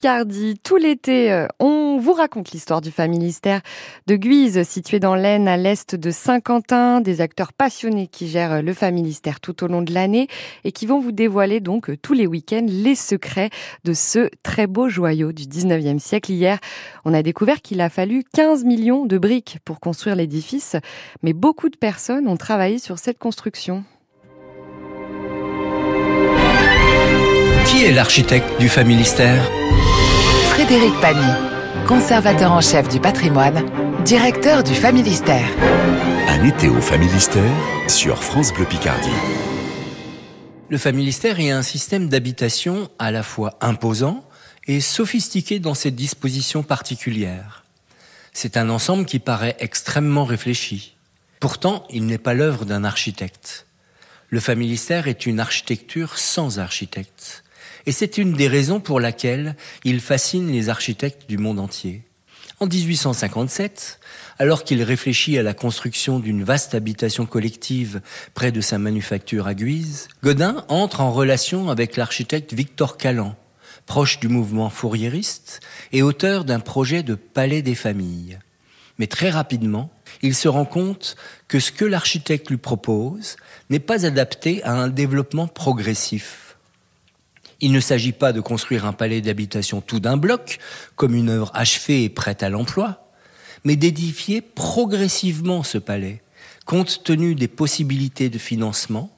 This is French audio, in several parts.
Cardi, tout l'été, euh, on vous raconte l'histoire du familistère de Guise, situé dans l'Aisne, à l'est de Saint-Quentin. Des acteurs passionnés qui gèrent le familistère tout au long de l'année et qui vont vous dévoiler donc tous les week-ends les secrets de ce très beau joyau du 19e siècle. Hier, on a découvert qu'il a fallu 15 millions de briques pour construire l'édifice, mais beaucoup de personnes ont travaillé sur cette construction. Qui est l'architecte du familistère? Frédéric Pagny, conservateur en chef du patrimoine, directeur du Familistère. Un été au Familistère sur France Bleu Picardie. Le familistère est un système d'habitation à la fois imposant et sophistiqué dans ses dispositions particulières. C'est un ensemble qui paraît extrêmement réfléchi. Pourtant, il n'est pas l'œuvre d'un architecte. Le familistère est une architecture sans architecte. Et c'est une des raisons pour laquelle il fascine les architectes du monde entier. En 1857, alors qu'il réfléchit à la construction d'une vaste habitation collective près de sa manufacture à Guise, Godin entre en relation avec l'architecte Victor Callan, proche du mouvement fourriériste et auteur d'un projet de palais des familles. Mais très rapidement, il se rend compte que ce que l'architecte lui propose n'est pas adapté à un développement progressif. Il ne s'agit pas de construire un palais d'habitation tout d'un bloc, comme une œuvre achevée et prête à l'emploi, mais d'édifier progressivement ce palais, compte tenu des possibilités de financement,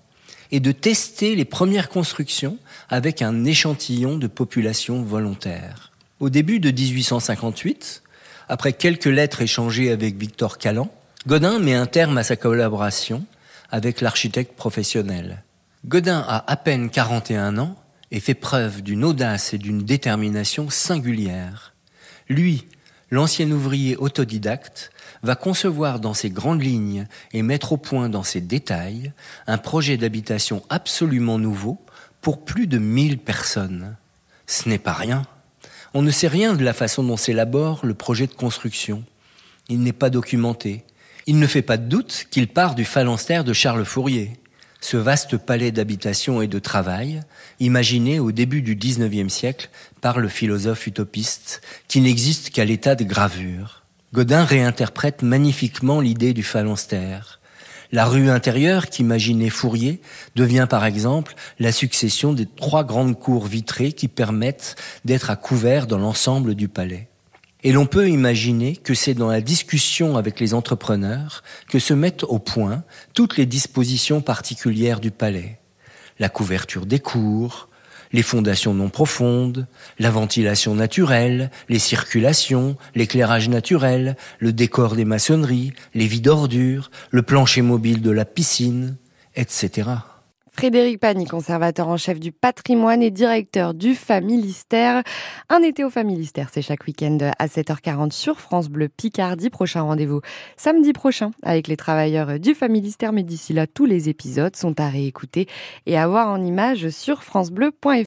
et de tester les premières constructions avec un échantillon de population volontaire. Au début de 1858, après quelques lettres échangées avec Victor Callan, Godin met un terme à sa collaboration avec l'architecte professionnel. Godin a à peine 41 ans et fait preuve d'une audace et d'une détermination singulières. Lui, l'ancien ouvrier autodidacte, va concevoir dans ses grandes lignes et mettre au point dans ses détails un projet d'habitation absolument nouveau pour plus de mille personnes. Ce n'est pas rien. On ne sait rien de la façon dont s'élabore le projet de construction. Il n'est pas documenté. Il ne fait pas de doute qu'il part du phalanstère de Charles Fourier ce vaste palais d'habitation et de travail, imaginé au début du XIXe siècle par le philosophe utopiste, qui n'existe qu'à l'état de gravure. Godin réinterprète magnifiquement l'idée du phalanstère. La rue intérieure qu'imaginait Fourier devient par exemple la succession des trois grandes cours vitrées qui permettent d'être à couvert dans l'ensemble du palais. Et l'on peut imaginer que c'est dans la discussion avec les entrepreneurs que se mettent au point toutes les dispositions particulières du palais. La couverture des cours, les fondations non profondes, la ventilation naturelle, les circulations, l'éclairage naturel, le décor des maçonneries, les vides d'ordures, le plancher mobile de la piscine, etc. Frédéric Pagny, conservateur en chef du patrimoine et directeur du Familistère. Un été au Familistère, c'est chaque week-end à 7h40 sur France Bleu Picardie. Prochain rendez-vous samedi prochain avec les travailleurs du Familistère. Mais d'ici là, tous les épisodes sont à réécouter et à voir en images sur francebleu.fr.